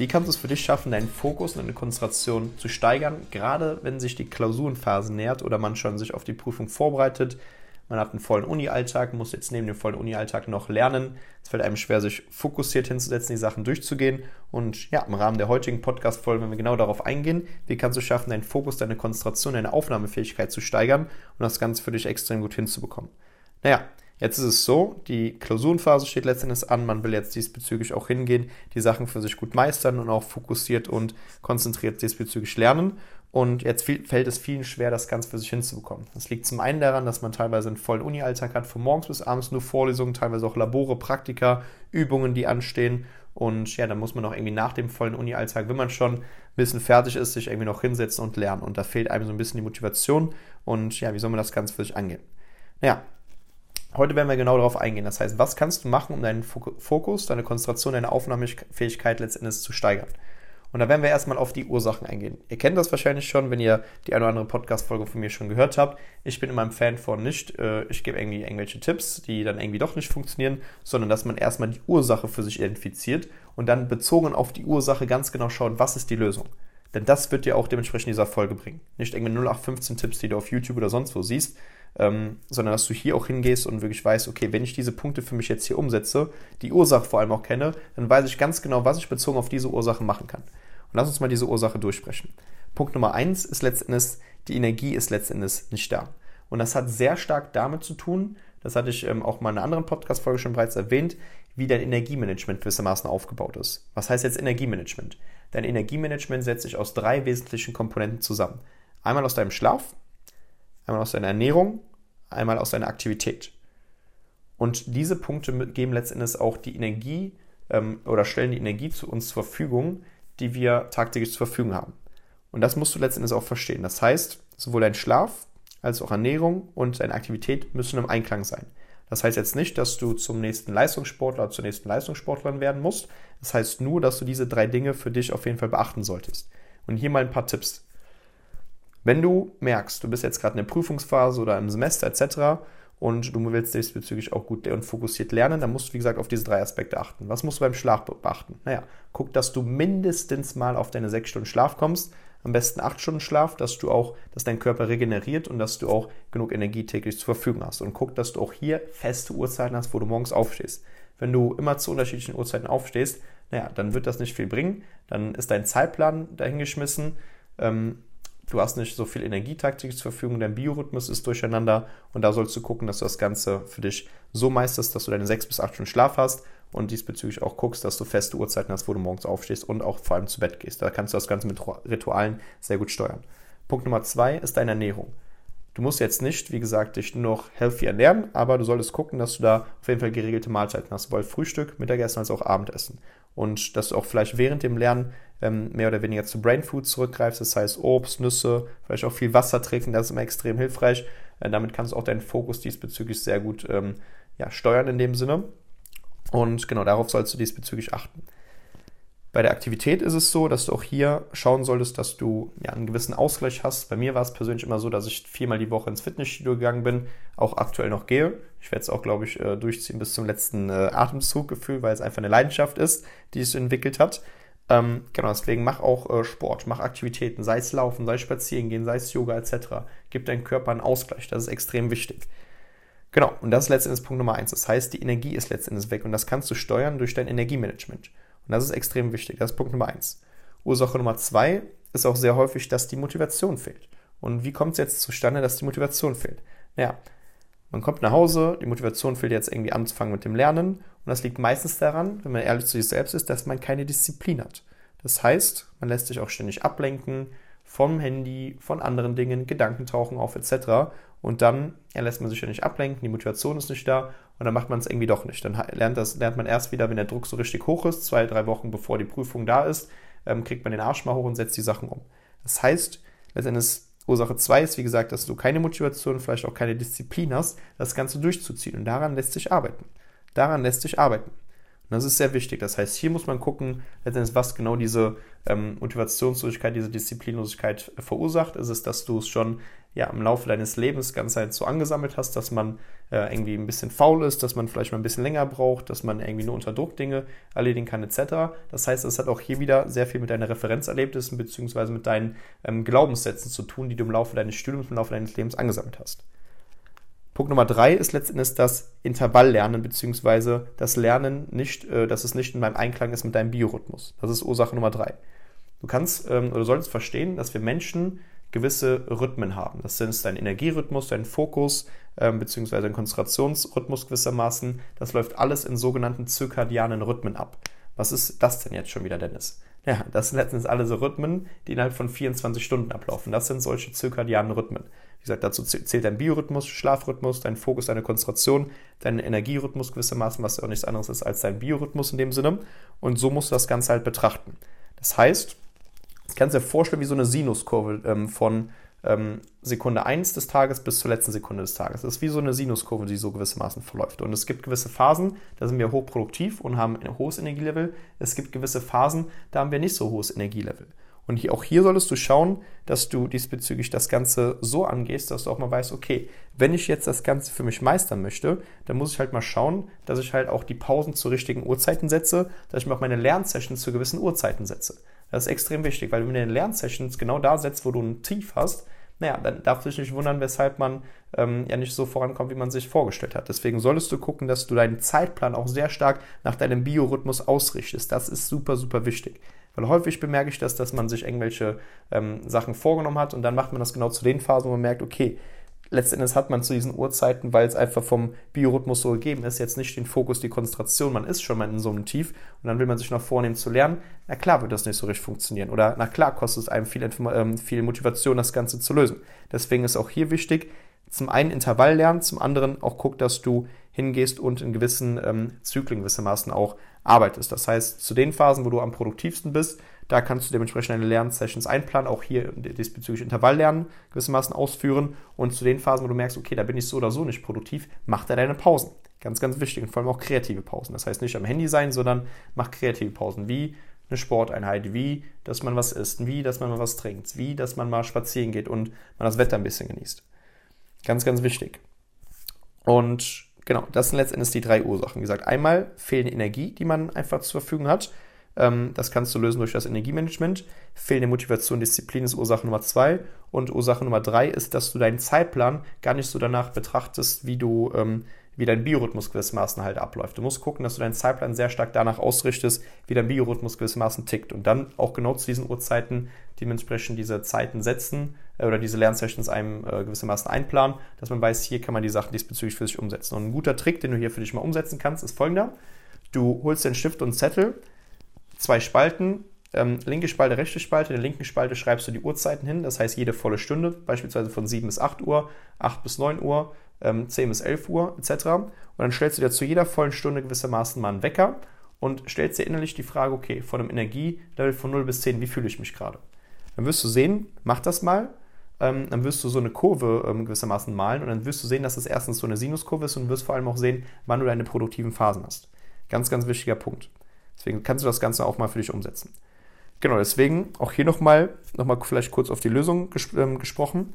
Wie kannst du es für dich schaffen, deinen Fokus und deine Konzentration zu steigern, gerade wenn sich die Klausurenphase nähert oder man schon sich auf die Prüfung vorbereitet? Man hat einen vollen Uni-Alltag, muss jetzt neben dem vollen Uni-Alltag noch lernen. Es fällt einem schwer, sich fokussiert hinzusetzen, die Sachen durchzugehen. Und ja, im Rahmen der heutigen Podcast-Folge werden wir genau darauf eingehen, wie kannst du schaffen, deinen Fokus, deine Konzentration, deine Aufnahmefähigkeit zu steigern und das Ganze für dich extrem gut hinzubekommen. Naja, Jetzt ist es so, die Klausurenphase steht letztendlich an. Man will jetzt diesbezüglich auch hingehen, die Sachen für sich gut meistern und auch fokussiert und konzentriert diesbezüglich lernen. Und jetzt fällt es vielen schwer, das Ganze für sich hinzubekommen. Das liegt zum einen daran, dass man teilweise einen vollen Uni-Alltag hat, von morgens bis abends nur Vorlesungen, teilweise auch Labore, Praktika, Übungen, die anstehen. Und ja, dann muss man auch irgendwie nach dem vollen Uni-Alltag, wenn man schon ein bisschen fertig ist, sich irgendwie noch hinsetzen und lernen. Und da fehlt einem so ein bisschen die Motivation. Und ja, wie soll man das Ganze für sich angehen? Naja, Heute werden wir genau darauf eingehen. Das heißt, was kannst du machen, um deinen Fokus, deine Konzentration, deine Aufnahmefähigkeit letztendlich zu steigern? Und da werden wir erstmal auf die Ursachen eingehen. Ihr kennt das wahrscheinlich schon, wenn ihr die eine oder andere Podcast-Folge von mir schon gehört habt. Ich bin immer ein Fan von nicht, äh, ich gebe irgendwie irgendwelche Tipps, die dann irgendwie doch nicht funktionieren, sondern dass man erstmal die Ursache für sich identifiziert und dann bezogen auf die Ursache ganz genau schaut, was ist die Lösung. Denn das wird dir auch dementsprechend dieser Folge bringen. Nicht irgendwie 0815 Tipps, die du auf YouTube oder sonst wo siehst, ähm, sondern dass du hier auch hingehst und wirklich weißt, okay, wenn ich diese Punkte für mich jetzt hier umsetze, die Ursache vor allem auch kenne, dann weiß ich ganz genau, was ich bezogen auf diese Ursache machen kann. Und lass uns mal diese Ursache durchsprechen. Punkt Nummer eins ist letztendlich, die Energie ist letztendlich nicht da. Und das hat sehr stark damit zu tun, das hatte ich ähm, auch mal in einer anderen Podcast-Folge schon bereits erwähnt, wie dein Energiemanagement gewissermaßen aufgebaut ist. Was heißt jetzt Energiemanagement? Dein Energiemanagement setzt sich aus drei wesentlichen Komponenten zusammen. Einmal aus deinem Schlaf, einmal aus deiner Ernährung, einmal aus deiner Aktivität. Und diese Punkte geben letztendlich auch die Energie ähm, oder stellen die Energie zu uns zur Verfügung, die wir tagtäglich zur Verfügung haben. Und das musst du letztendlich auch verstehen. Das heißt, sowohl dein Schlaf als auch Ernährung und deine Aktivität müssen im Einklang sein. Das heißt jetzt nicht, dass du zum nächsten Leistungssportler oder zur nächsten Leistungssportlerin werden musst. Das heißt nur, dass du diese drei Dinge für dich auf jeden Fall beachten solltest. Und hier mal ein paar Tipps. Wenn du merkst, du bist jetzt gerade in der Prüfungsphase oder im Semester etc. und du willst diesbezüglich auch gut und fokussiert lernen, dann musst du, wie gesagt, auf diese drei Aspekte achten. Was musst du beim Schlaf beachten? Naja, guck, dass du mindestens mal auf deine sechs Stunden Schlaf kommst. Am besten acht Stunden Schlaf, dass du auch, dass dein Körper regeneriert und dass du auch genug Energie täglich zur Verfügung hast. Und guck, dass du auch hier feste Uhrzeiten hast, wo du morgens aufstehst. Wenn du immer zu unterschiedlichen Uhrzeiten aufstehst, naja, dann wird das nicht viel bringen. Dann ist dein Zeitplan dahingeschmissen. Ähm, du hast nicht so viel Energietaktik zur Verfügung, dein Biorhythmus ist durcheinander und da sollst du gucken, dass du das Ganze für dich so meisterst, dass du deine sechs bis acht Stunden Schlaf hast und diesbezüglich auch guckst, dass du feste Uhrzeiten hast, wo du morgens aufstehst und auch vor allem zu Bett gehst. Da kannst du das Ganze mit Ritualen sehr gut steuern. Punkt Nummer zwei ist deine Ernährung. Du musst jetzt nicht, wie gesagt, dich nur noch healthy ernähren, aber du solltest gucken, dass du da auf jeden Fall geregelte Mahlzeiten hast, sowohl Frühstück, Mittagessen als auch Abendessen. Und dass du auch vielleicht während dem Lernen ähm, mehr oder weniger zu Brain Food zurückgreifst, das heißt Obst, Nüsse, vielleicht auch viel Wasser trinken, das ist immer extrem hilfreich. Äh, damit kannst du auch deinen Fokus diesbezüglich sehr gut ähm, ja, steuern in dem Sinne. Und genau darauf sollst du diesbezüglich achten. Bei der Aktivität ist es so, dass du auch hier schauen solltest, dass du ja, einen gewissen Ausgleich hast. Bei mir war es persönlich immer so, dass ich viermal die Woche ins Fitnessstudio gegangen bin, auch aktuell noch gehe. Ich werde es auch, glaube ich, äh, durchziehen bis zum letzten äh, Atemzuggefühl, weil es einfach eine Leidenschaft ist, die es entwickelt hat. Ähm, genau, deswegen mach auch äh, Sport, mach Aktivitäten, sei es Laufen, sei es Spazieren gehen, sei es Yoga etc. Gib deinem Körper einen Ausgleich, das ist extrem wichtig. Genau, und das ist letztendlich Punkt Nummer eins. Das heißt, die Energie ist letztendlich weg und das kannst du steuern durch dein Energiemanagement. Und das ist extrem wichtig. Das ist Punkt Nummer eins. Ursache Nummer zwei ist auch sehr häufig, dass die Motivation fehlt. Und wie kommt es jetzt zustande, dass die Motivation fehlt? Naja, man kommt nach Hause, die Motivation fehlt jetzt irgendwie anzufangen mit dem Lernen. Und das liegt meistens daran, wenn man ehrlich zu sich selbst ist, dass man keine Disziplin hat. Das heißt, man lässt sich auch ständig ablenken vom Handy, von anderen Dingen, Gedanken tauchen auf etc. Und dann lässt man sich ja nicht ablenken, die Motivation ist nicht da und dann macht man es irgendwie doch nicht. Dann lernt, das, lernt man erst wieder, wenn der Druck so richtig hoch ist, zwei, drei Wochen bevor die Prüfung da ist, ähm, kriegt man den Arsch mal hoch und setzt die Sachen um. Das heißt, letztendlich Ursache 2 ist, wie gesagt, dass du keine Motivation, vielleicht auch keine Disziplin hast, das Ganze durchzuziehen. Und daran lässt sich arbeiten. Daran lässt sich arbeiten. Und das ist sehr wichtig. Das heißt, hier muss man gucken, letztendlich, was genau diese ähm, Motivationslosigkeit, diese Disziplinlosigkeit verursacht. Ist es, dass du es schon ja, im Laufe deines Lebens ganz halt so angesammelt hast, dass man äh, irgendwie ein bisschen faul ist, dass man vielleicht mal ein bisschen länger braucht, dass man irgendwie nur unter Druck Dinge erledigen kann, etc. Das heißt, es hat auch hier wieder sehr viel mit deinen Referenzerlebnissen bzw. mit deinen ähm, Glaubenssätzen zu tun, die du im Laufe deines Studiums, im Laufe deines Lebens angesammelt hast. Punkt Nummer drei ist letztendlich das Intervalllernen bzw. das Lernen nicht, äh, dass es nicht in meinem Einklang ist mit deinem Biorhythmus. Das ist Ursache Nummer drei. Du kannst ähm, oder solltest verstehen, dass wir Menschen gewisse Rhythmen haben. Das sind dein Energierhythmus, dein Fokus ähm, bzw. dein Konzentrationsrhythmus gewissermaßen. Das läuft alles in sogenannten zirkadianen Rhythmen ab. Was ist das denn jetzt schon wieder, Dennis? Ja, das sind letztens alle so Rhythmen, die innerhalb von 24 Stunden ablaufen. Das sind solche zirkadianen Rhythmen. Wie gesagt, dazu zählt dein Biorhythmus, Schlafrhythmus, dein Fokus, deine Konzentration, dein Energierhythmus gewissermaßen, was ja auch nichts anderes ist als dein Biorhythmus in dem Sinne. Und so musst du das Ganze halt betrachten. Das heißt, ich kann es dir vorstellen wie so eine Sinuskurve ähm, von ähm, Sekunde 1 des Tages bis zur letzten Sekunde des Tages. Das ist wie so eine Sinuskurve, die so gewissermaßen verläuft. Und es gibt gewisse Phasen, da sind wir hochproduktiv und haben ein hohes Energielevel. Es gibt gewisse Phasen, da haben wir nicht so hohes Energielevel. Und hier, auch hier solltest du schauen, dass du diesbezüglich das Ganze so angehst, dass du auch mal weißt, okay, wenn ich jetzt das Ganze für mich meistern möchte, dann muss ich halt mal schauen, dass ich halt auch die Pausen zu richtigen Uhrzeiten setze, dass ich mir auch meine Lernsessions zu gewissen Uhrzeiten setze. Das ist extrem wichtig, weil wenn du in den Lernsessions genau da setzt, wo du ein Tief hast, naja, dann darfst du dich nicht wundern, weshalb man ähm, ja nicht so vorankommt, wie man sich vorgestellt hat. Deswegen solltest du gucken, dass du deinen Zeitplan auch sehr stark nach deinem Biorhythmus ausrichtest. Das ist super, super wichtig. Weil häufig bemerke ich das, dass man sich irgendwelche ähm, Sachen vorgenommen hat und dann macht man das genau zu den Phasen, wo man merkt, okay, letztendlich hat man zu diesen Uhrzeiten, weil es einfach vom Biorhythmus so gegeben ist, jetzt nicht den Fokus, die Konzentration, man ist schon mal in so einem Tief und dann will man sich noch vornehmen zu lernen, na klar wird das nicht so richtig funktionieren oder na klar kostet es einem viel, ähm, viel Motivation, das Ganze zu lösen. Deswegen ist auch hier wichtig, zum einen Intervall lernen, zum anderen auch guck, dass du hingehst und in gewissen ähm, Zyklen gewissermaßen auch arbeitest. Das heißt, zu den Phasen, wo du am produktivsten bist, da kannst du dementsprechend deine Lernsessions einplanen, auch hier diesbezüglich Intervalllernen gewissermaßen ausführen. Und zu den Phasen, wo du merkst, okay, da bin ich so oder so nicht produktiv, mach da deine Pausen. Ganz, ganz wichtig und vor allem auch kreative Pausen. Das heißt nicht am Handy sein, sondern mach kreative Pausen, wie eine Sporteinheit, wie, dass man was isst, wie, dass man mal was trinkt, wie, dass man mal spazieren geht und man das Wetter ein bisschen genießt. Ganz, ganz wichtig. Und genau, das sind letztendlich die drei Ursachen. Wie gesagt, einmal fehlende Energie, die man einfach zur Verfügung hat. Ähm, das kannst du lösen durch das Energiemanagement. Fehlende Motivation, Disziplin ist Ursache Nummer zwei. Und Ursache Nummer drei ist, dass du deinen Zeitplan gar nicht so danach betrachtest, wie du, ähm, wie dein Biorhythmus gewissermaßen halt abläuft. Du musst gucken, dass du deinen Zeitplan sehr stark danach ausrichtest, wie dein Biorhythmus gewissermaßen tickt. Und dann auch genau zu diesen Uhrzeiten dementsprechend diese Zeiten setzen äh, oder diese Lernsessions einem äh, gewissermaßen einplanen, dass man weiß, hier kann man die Sachen diesbezüglich für sich umsetzen. Und ein guter Trick, den du hier für dich mal umsetzen kannst, ist folgender. Du holst den Stift und Zettel, zwei Spalten, ähm, linke Spalte, rechte Spalte. In der linken Spalte schreibst du die Uhrzeiten hin, das heißt jede volle Stunde, beispielsweise von 7 bis 8 Uhr, 8 bis 9 Uhr, ähm, 10 bis 11 Uhr etc. Und dann stellst du dir zu jeder vollen Stunde gewissermaßen mal einen Wecker und stellst dir innerlich die Frage, okay, von einem Energielevel von 0 bis 10, wie fühle ich mich gerade? Dann wirst du sehen, mach das mal, ähm, dann wirst du so eine Kurve ähm, gewissermaßen malen und dann wirst du sehen, dass es erstens so eine Sinuskurve ist und wirst vor allem auch sehen, wann du deine produktiven Phasen hast. Ganz, ganz wichtiger Punkt. Deswegen kannst du das Ganze auch mal für dich umsetzen. Genau, deswegen auch hier nochmal, nochmal vielleicht kurz auf die Lösung ges ähm, gesprochen.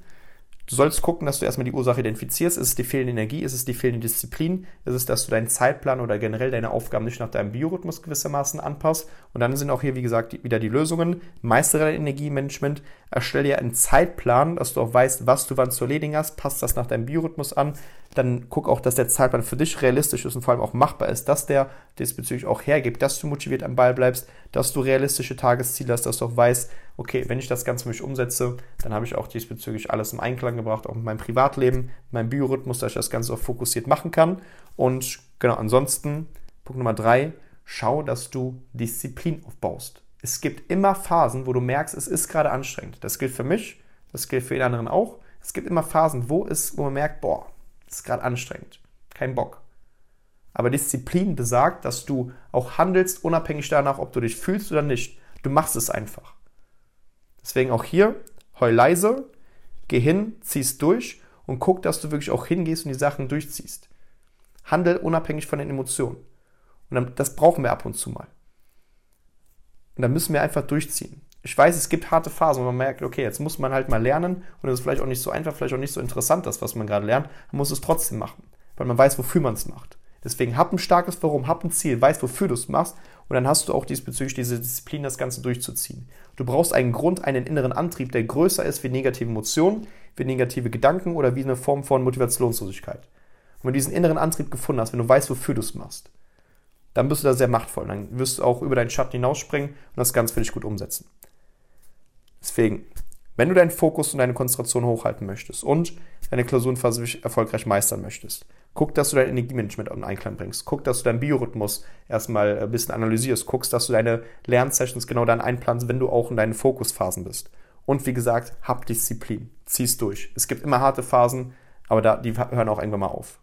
Du sollst gucken, dass du erstmal die Ursache identifizierst. Ist es die fehlende Energie? Ist es die fehlende Disziplin? Ist es, dass du deinen Zeitplan oder generell deine Aufgaben nicht nach deinem Biorhythmus gewissermaßen anpasst? Und dann sind auch hier, wie gesagt, wieder die Lösungen. Meistere dein Energiemanagement. Erstelle dir einen Zeitplan, dass du auch weißt, was du wann zu erledigen hast. Passt das nach deinem Biorhythmus an? Dann guck auch, dass der Zeitplan für dich realistisch ist und vor allem auch machbar ist, dass der diesbezüglich auch hergibt, dass du motiviert am Ball bleibst, dass du realistische Tagesziele hast, dass du auch weißt, okay, wenn ich das Ganze mich umsetze, dann habe ich auch diesbezüglich alles im Einklang gebracht, auch mit meinem Privatleben, meinem Biorhythmus, dass ich das Ganze auch fokussiert machen kann. Und genau, ansonsten, Punkt Nummer drei, schau, dass du Disziplin aufbaust. Es gibt immer Phasen, wo du merkst, es ist gerade anstrengend. Das gilt für mich, das gilt für jeden anderen auch. Es gibt immer Phasen, wo, es, wo man merkt, boah, es ist gerade anstrengend. Kein Bock. Aber Disziplin besagt, dass du auch handelst, unabhängig danach, ob du dich fühlst oder nicht. Du machst es einfach. Deswegen auch hier, heul leise, geh hin, zieh's durch und guck, dass du wirklich auch hingehst und die Sachen durchziehst. Handel unabhängig von den Emotionen. Und dann, das brauchen wir ab und zu mal. Und dann müssen wir einfach durchziehen. Ich weiß, es gibt harte Phasen, wo man merkt, okay, jetzt muss man halt mal lernen und es ist vielleicht auch nicht so einfach, vielleicht auch nicht so interessant, das, was man gerade lernt. Man muss es trotzdem machen, weil man weiß, wofür man es macht. Deswegen hab ein starkes Warum, hab ein Ziel, weiß, wofür du es machst und dann hast du auch diesbezüglich diese Disziplin, das Ganze durchzuziehen. Du brauchst einen Grund, einen inneren Antrieb, der größer ist wie negative Emotionen, wie negative Gedanken oder wie eine Form von Motivationslosigkeit. Und wenn du diesen inneren Antrieb gefunden hast, wenn du weißt, wofür du es machst, dann bist du da sehr machtvoll. Dann wirst du auch über deinen Schatten hinausspringen und das Ganze für dich gut umsetzen. Deswegen, wenn du deinen Fokus und deine Konzentration hochhalten möchtest und deine Klausurenphase erfolgreich meistern möchtest, guck, dass du dein Energiemanagement in Einklang bringst. Guck, dass du deinen Biorhythmus erstmal ein bisschen analysierst. Guckst, dass du deine Lernsessions genau dann einplanst, wenn du auch in deinen Fokusphasen bist. Und wie gesagt, hab Disziplin. Zieh's durch. Es gibt immer harte Phasen, aber da, die hören auch irgendwann mal auf.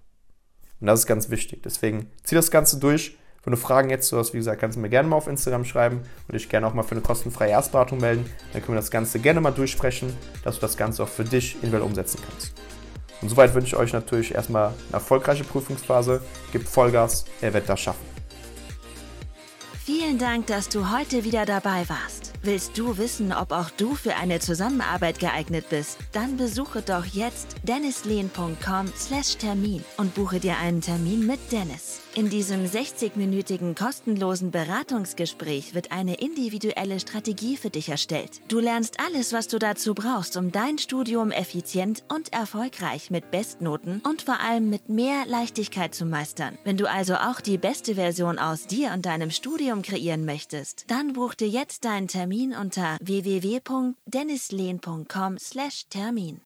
Und das ist ganz wichtig. Deswegen zieh das Ganze durch wenn du Fragen jetzt hast, wie gesagt, kannst du mir gerne mal auf Instagram schreiben und dich gerne auch mal für eine kostenfreie Erstberatung melden. Dann können wir das Ganze gerne mal durchsprechen, dass du das Ganze auch für dich individuell umsetzen kannst. Und soweit wünsche ich euch natürlich erstmal eine erfolgreiche Prüfungsphase. Gebt Vollgas, ihr werdet das schaffen. Vielen Dank, dass du heute wieder dabei warst. Willst du wissen, ob auch du für eine Zusammenarbeit geeignet bist? Dann besuche doch jetzt dennislehn.com/termin und buche dir einen Termin mit Dennis. In diesem 60-minütigen kostenlosen Beratungsgespräch wird eine individuelle Strategie für dich erstellt. Du lernst alles, was du dazu brauchst, um dein Studium effizient und erfolgreich mit Bestnoten und vor allem mit mehr Leichtigkeit zu meistern. Wenn du also auch die beste Version aus dir und deinem Studium kreieren möchtest, dann buch dir jetzt deinen Termin unter www.dennislehn.com/termin.